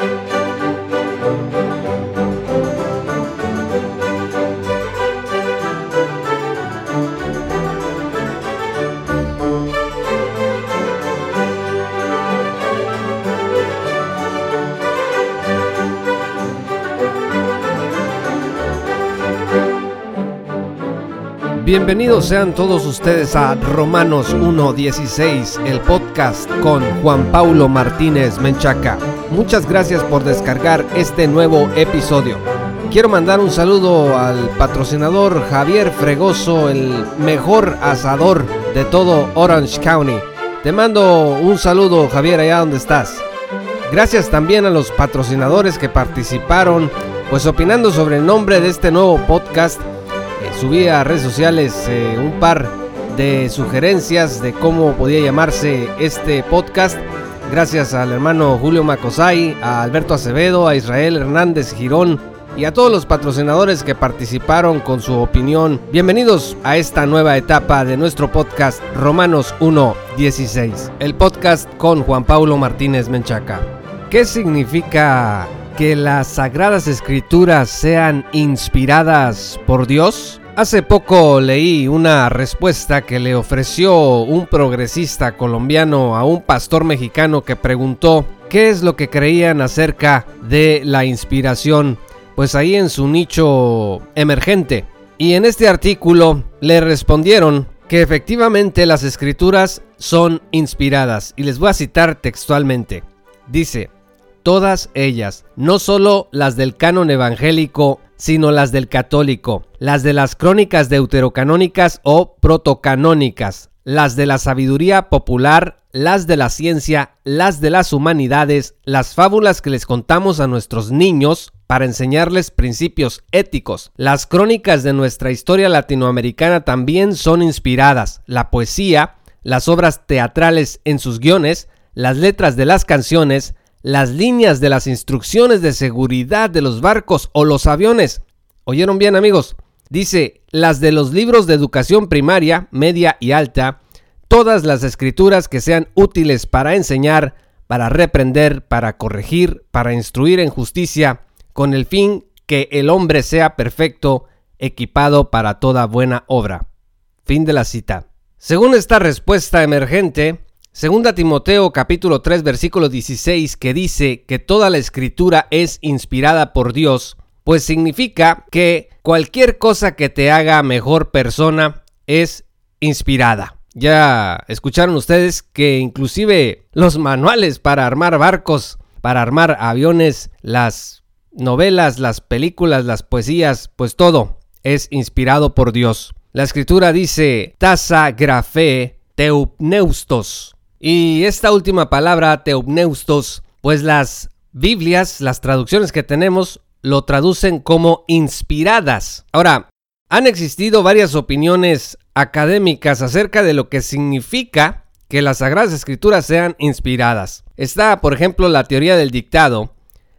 thank you Bienvenidos sean todos ustedes a Romanos 1.16, el podcast con Juan Paulo Martínez Menchaca. Muchas gracias por descargar este nuevo episodio. Quiero mandar un saludo al patrocinador Javier Fregoso, el mejor asador de todo Orange County. Te mando un saludo Javier allá donde estás. Gracias también a los patrocinadores que participaron, pues opinando sobre el nombre de este nuevo podcast subí a redes sociales eh, un par de sugerencias de cómo podía llamarse este podcast. Gracias al hermano Julio Macosay, a Alberto Acevedo, a Israel Hernández Girón y a todos los patrocinadores que participaron con su opinión. Bienvenidos a esta nueva etapa de nuestro podcast Romanos 1.16, el podcast con Juan Paulo Martínez Menchaca. ¿Qué significa que las sagradas escrituras sean inspiradas por Dios? Hace poco leí una respuesta que le ofreció un progresista colombiano a un pastor mexicano que preguntó qué es lo que creían acerca de la inspiración, pues ahí en su nicho emergente. Y en este artículo le respondieron que efectivamente las escrituras son inspiradas, y les voy a citar textualmente. Dice, todas ellas, no solo las del canon evangélico, sino las del católico, las de las crónicas deuterocanónicas o protocanónicas, las de la sabiduría popular, las de la ciencia, las de las humanidades, las fábulas que les contamos a nuestros niños para enseñarles principios éticos. Las crónicas de nuestra historia latinoamericana también son inspiradas. La poesía, las obras teatrales en sus guiones, las letras de las canciones, las líneas de las instrucciones de seguridad de los barcos o los aviones. ¿Oyeron bien amigos? Dice, las de los libros de educación primaria, media y alta, todas las escrituras que sean útiles para enseñar, para reprender, para corregir, para instruir en justicia, con el fin que el hombre sea perfecto, equipado para toda buena obra. Fin de la cita. Según esta respuesta emergente, Segunda Timoteo capítulo 3 versículo 16 que dice que toda la escritura es inspirada por Dios, pues significa que cualquier cosa que te haga mejor persona es inspirada. Ya escucharon ustedes que inclusive los manuales para armar barcos, para armar aviones, las novelas, las películas, las poesías, pues todo es inspirado por Dios. La escritura dice tasa grafe teupneustos, y esta última palabra, teopneustos, pues las Biblias, las traducciones que tenemos, lo traducen como inspiradas. Ahora, han existido varias opiniones académicas acerca de lo que significa que las Sagradas Escrituras sean inspiradas. Está, por ejemplo, la teoría del dictado,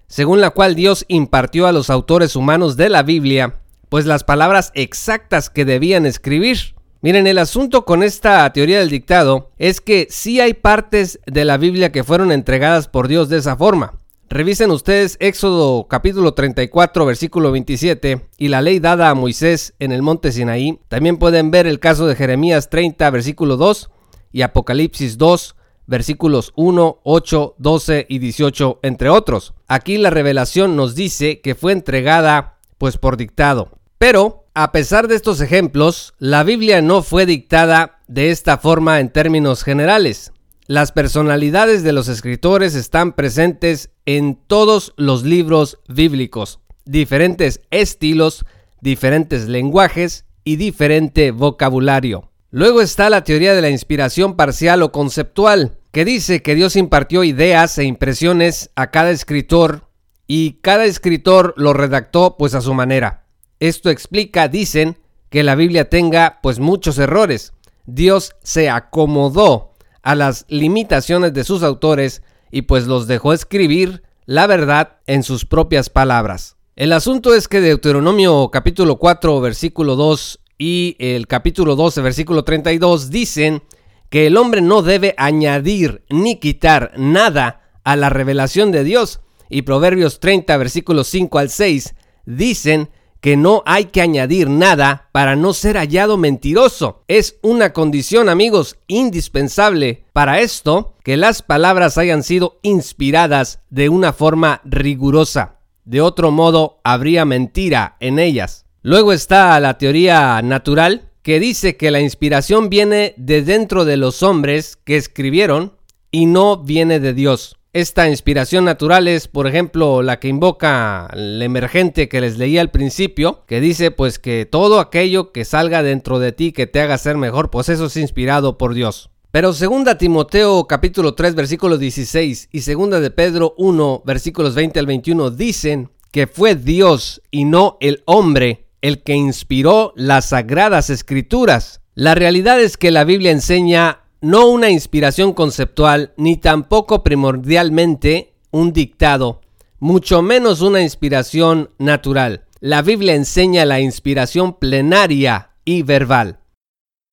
según la cual Dios impartió a los autores humanos de la Biblia, pues las palabras exactas que debían escribir. Miren, el asunto con esta teoría del dictado es que sí hay partes de la Biblia que fueron entregadas por Dios de esa forma. Revisen ustedes Éxodo capítulo 34 versículo 27 y la ley dada a Moisés en el monte Sinaí. También pueden ver el caso de Jeremías 30 versículo 2 y Apocalipsis 2 versículos 1, 8, 12 y 18 entre otros. Aquí la revelación nos dice que fue entregada pues por dictado. Pero a pesar de estos ejemplos, la Biblia no fue dictada de esta forma en términos generales. Las personalidades de los escritores están presentes en todos los libros bíblicos, diferentes estilos, diferentes lenguajes y diferente vocabulario. Luego está la teoría de la inspiración parcial o conceptual, que dice que Dios impartió ideas e impresiones a cada escritor y cada escritor lo redactó pues a su manera. Esto explica, dicen, que la Biblia tenga pues muchos errores. Dios se acomodó a las limitaciones de sus autores y pues los dejó escribir la verdad en sus propias palabras. El asunto es que Deuteronomio capítulo 4 versículo 2 y el capítulo 12 versículo 32 dicen que el hombre no debe añadir ni quitar nada a la revelación de Dios y Proverbios 30 versículos 5 al 6 dicen que no hay que añadir nada para no ser hallado mentiroso. Es una condición, amigos, indispensable para esto que las palabras hayan sido inspiradas de una forma rigurosa. De otro modo, habría mentira en ellas. Luego está la teoría natural, que dice que la inspiración viene de dentro de los hombres que escribieron y no viene de Dios. Esta inspiración natural es, por ejemplo, la que invoca el emergente que les leía al principio, que dice pues que todo aquello que salga dentro de ti que te haga ser mejor, pues eso es inspirado por Dios. Pero segunda Timoteo capítulo 3 versículo 16 y segunda de Pedro 1 versículos 20 al 21 dicen que fue Dios y no el hombre el que inspiró las sagradas escrituras. La realidad es que la Biblia enseña no una inspiración conceptual, ni tampoco primordialmente un dictado, mucho menos una inspiración natural. La Biblia enseña la inspiración plenaria y verbal.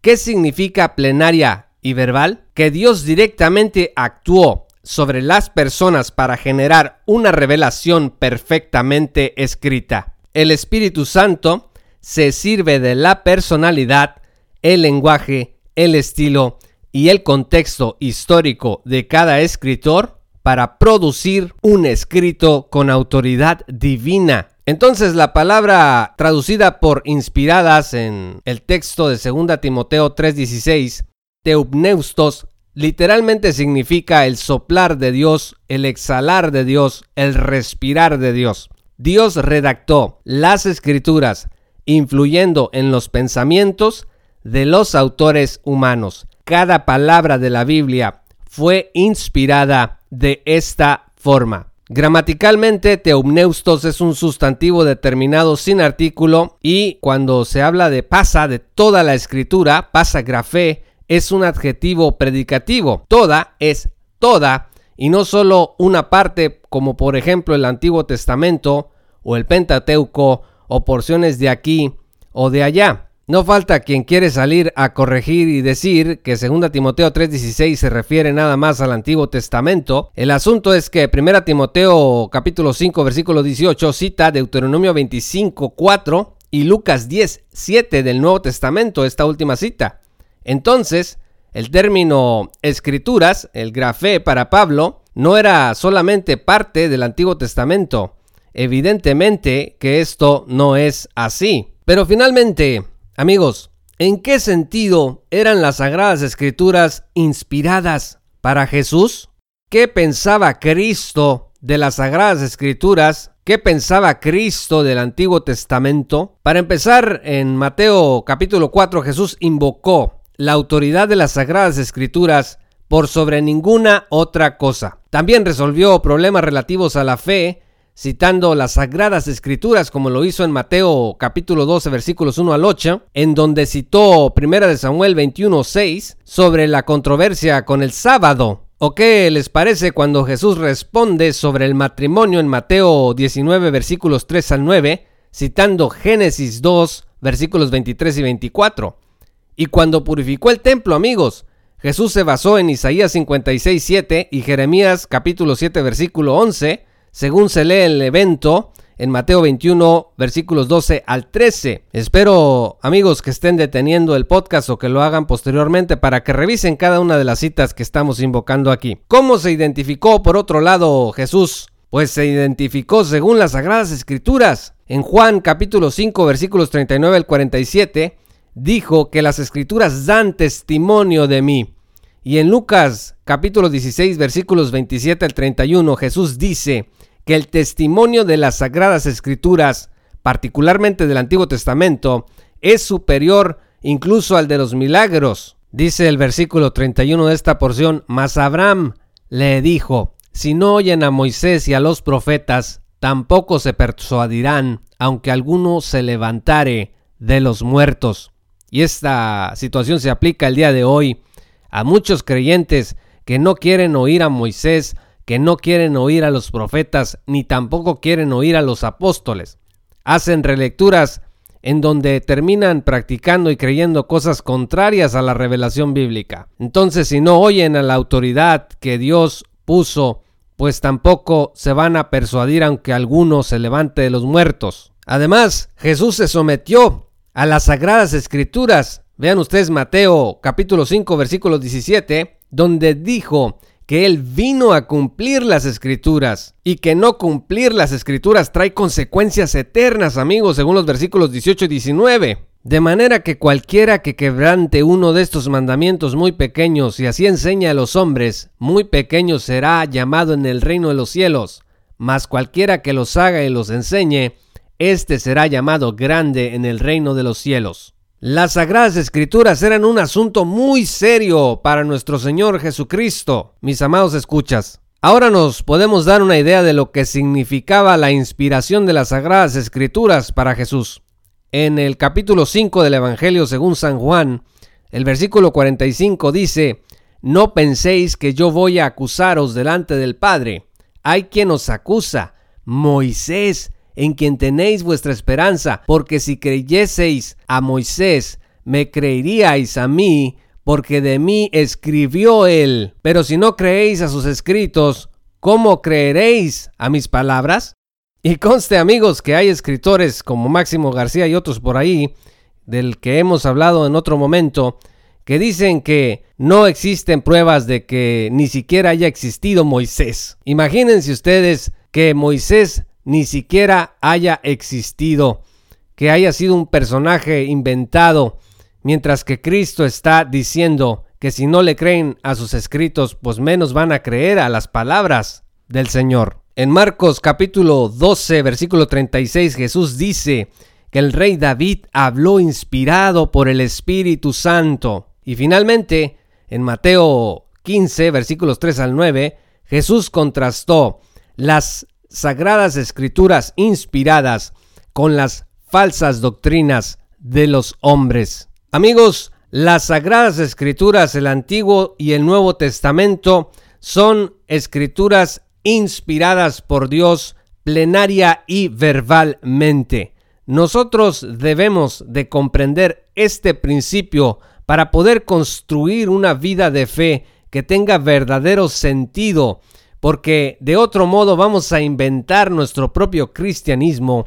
¿Qué significa plenaria y verbal? Que Dios directamente actuó sobre las personas para generar una revelación perfectamente escrita. El Espíritu Santo se sirve de la personalidad, el lenguaje, el estilo y el contexto histórico de cada escritor para producir un escrito con autoridad divina. Entonces la palabra traducida por inspiradas en el texto de 2 Timoteo 3:16, teupneustos, literalmente significa el soplar de Dios, el exhalar de Dios, el respirar de Dios. Dios redactó las escrituras influyendo en los pensamientos de los autores humanos cada palabra de la Biblia fue inspirada de esta forma. Gramaticalmente, teumneustos es un sustantivo determinado sin artículo y cuando se habla de pasa de toda la escritura, pasa grafé, es un adjetivo predicativo. Toda es toda y no solo una parte como por ejemplo el Antiguo Testamento o el Pentateuco o porciones de aquí o de allá. No falta quien quiere salir a corregir y decir que 2 Timoteo 3:16 se refiere nada más al Antiguo Testamento. El asunto es que 1 Timoteo capítulo 5 versículo 18 cita Deuteronomio 25:4 y Lucas 10:7 del Nuevo Testamento, esta última cita. Entonces, el término escrituras, el grafé para Pablo, no era solamente parte del Antiguo Testamento. Evidentemente que esto no es así. Pero finalmente, Amigos, ¿en qué sentido eran las Sagradas Escrituras inspiradas para Jesús? ¿Qué pensaba Cristo de las Sagradas Escrituras? ¿Qué pensaba Cristo del Antiguo Testamento? Para empezar, en Mateo capítulo 4 Jesús invocó la autoridad de las Sagradas Escrituras por sobre ninguna otra cosa. También resolvió problemas relativos a la fe citando las sagradas escrituras como lo hizo en Mateo capítulo 12 versículos 1 al 8, en donde citó 1 de Samuel 21 6 sobre la controversia con el sábado. ¿O qué les parece cuando Jesús responde sobre el matrimonio en Mateo 19 versículos 3 al 9, citando Génesis 2 versículos 23 y 24? Y cuando purificó el templo, amigos, Jesús se basó en Isaías 56 7 y Jeremías capítulo 7 versículo 11, según se lee el evento en Mateo 21, versículos 12 al 13. Espero, amigos, que estén deteniendo el podcast o que lo hagan posteriormente para que revisen cada una de las citas que estamos invocando aquí. ¿Cómo se identificó, por otro lado, Jesús? Pues se identificó según las Sagradas Escrituras. En Juan capítulo 5, versículos 39 al 47, dijo que las Escrituras dan testimonio de mí. Y en Lucas capítulo 16, versículos 27 al 31, Jesús dice, que el testimonio de las sagradas escrituras, particularmente del Antiguo Testamento, es superior incluso al de los milagros. Dice el versículo 31 de esta porción, mas Abraham le dijo, si no oyen a Moisés y a los profetas, tampoco se persuadirán, aunque alguno se levantare de los muertos. Y esta situación se aplica el día de hoy a muchos creyentes que no quieren oír a Moisés, que no quieren oír a los profetas ni tampoco quieren oír a los apóstoles. Hacen relecturas en donde terminan practicando y creyendo cosas contrarias a la revelación bíblica. Entonces, si no oyen a la autoridad que Dios puso pues tampoco se van a persuadir aunque alguno se levante de los muertos. Además, Jesús se sometió a las sagradas escrituras. Vean ustedes Mateo capítulo 5 versículo 17, donde dijo que Él vino a cumplir las escrituras y que no cumplir las escrituras trae consecuencias eternas, amigos, según los versículos 18 y 19. De manera que cualquiera que quebrante uno de estos mandamientos muy pequeños y así enseña a los hombres, muy pequeño será llamado en el reino de los cielos, mas cualquiera que los haga y los enseñe, éste será llamado grande en el reino de los cielos. Las sagradas escrituras eran un asunto muy serio para nuestro Señor Jesucristo, mis amados escuchas. Ahora nos podemos dar una idea de lo que significaba la inspiración de las sagradas escrituras para Jesús. En el capítulo 5 del Evangelio según San Juan, el versículo 45 dice, No penséis que yo voy a acusaros delante del Padre. Hay quien os acusa, Moisés, en quien tenéis vuestra esperanza, porque si creyeseis a Moisés, me creeríais a mí, porque de mí escribió él. Pero si no creéis a sus escritos, ¿cómo creeréis a mis palabras? Y conste amigos que hay escritores como Máximo García y otros por ahí, del que hemos hablado en otro momento, que dicen que no existen pruebas de que ni siquiera haya existido Moisés. Imagínense ustedes que Moisés ni siquiera haya existido, que haya sido un personaje inventado, mientras que Cristo está diciendo que si no le creen a sus escritos, pues menos van a creer a las palabras del Señor. En Marcos capítulo 12, versículo 36, Jesús dice que el rey David habló inspirado por el Espíritu Santo. Y finalmente, en Mateo 15, versículos 3 al 9, Jesús contrastó las sagradas escrituras inspiradas con las falsas doctrinas de los hombres. Amigos, las sagradas escrituras, el Antiguo y el Nuevo Testamento, son escrituras inspiradas por Dios plenaria y verbalmente. Nosotros debemos de comprender este principio para poder construir una vida de fe que tenga verdadero sentido porque de otro modo vamos a inventar nuestro propio cristianismo.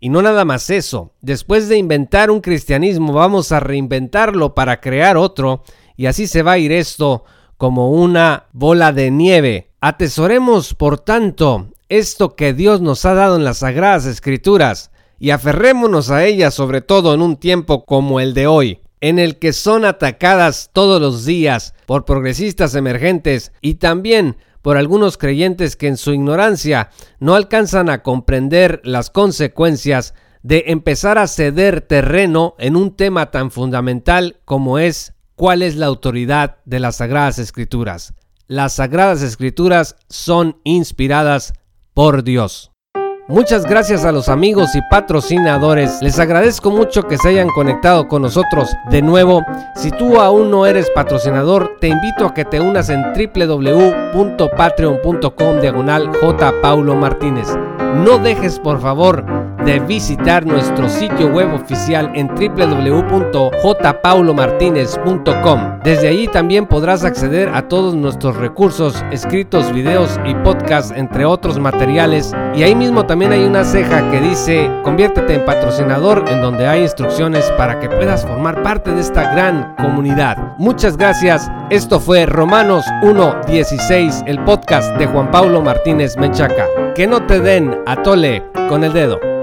Y no nada más eso, después de inventar un cristianismo vamos a reinventarlo para crear otro y así se va a ir esto como una bola de nieve. Atesoremos, por tanto, esto que Dios nos ha dado en las sagradas escrituras y aferrémonos a ellas sobre todo en un tiempo como el de hoy en el que son atacadas todos los días por progresistas emergentes y también por algunos creyentes que en su ignorancia no alcanzan a comprender las consecuencias de empezar a ceder terreno en un tema tan fundamental como es cuál es la autoridad de las Sagradas Escrituras. Las Sagradas Escrituras son inspiradas por Dios. Muchas gracias a los amigos y patrocinadores. Les agradezco mucho que se hayan conectado con nosotros de nuevo. Si tú aún no eres patrocinador, te invito a que te unas en www.patreon.com diagonal J. Paulo Martínez. No dejes por favor de visitar nuestro sitio web oficial en www.jpaulomartinez.com. Desde allí también podrás acceder a todos nuestros recursos, escritos, videos y podcasts, entre otros materiales. Y ahí mismo también hay una ceja que dice conviértete en patrocinador en donde hay instrucciones para que puedas formar parte de esta gran comunidad. Muchas gracias. Esto fue Romanos 1.16, el podcast de Juan Pablo Martínez Menchaca. Que no te den a tole con el dedo.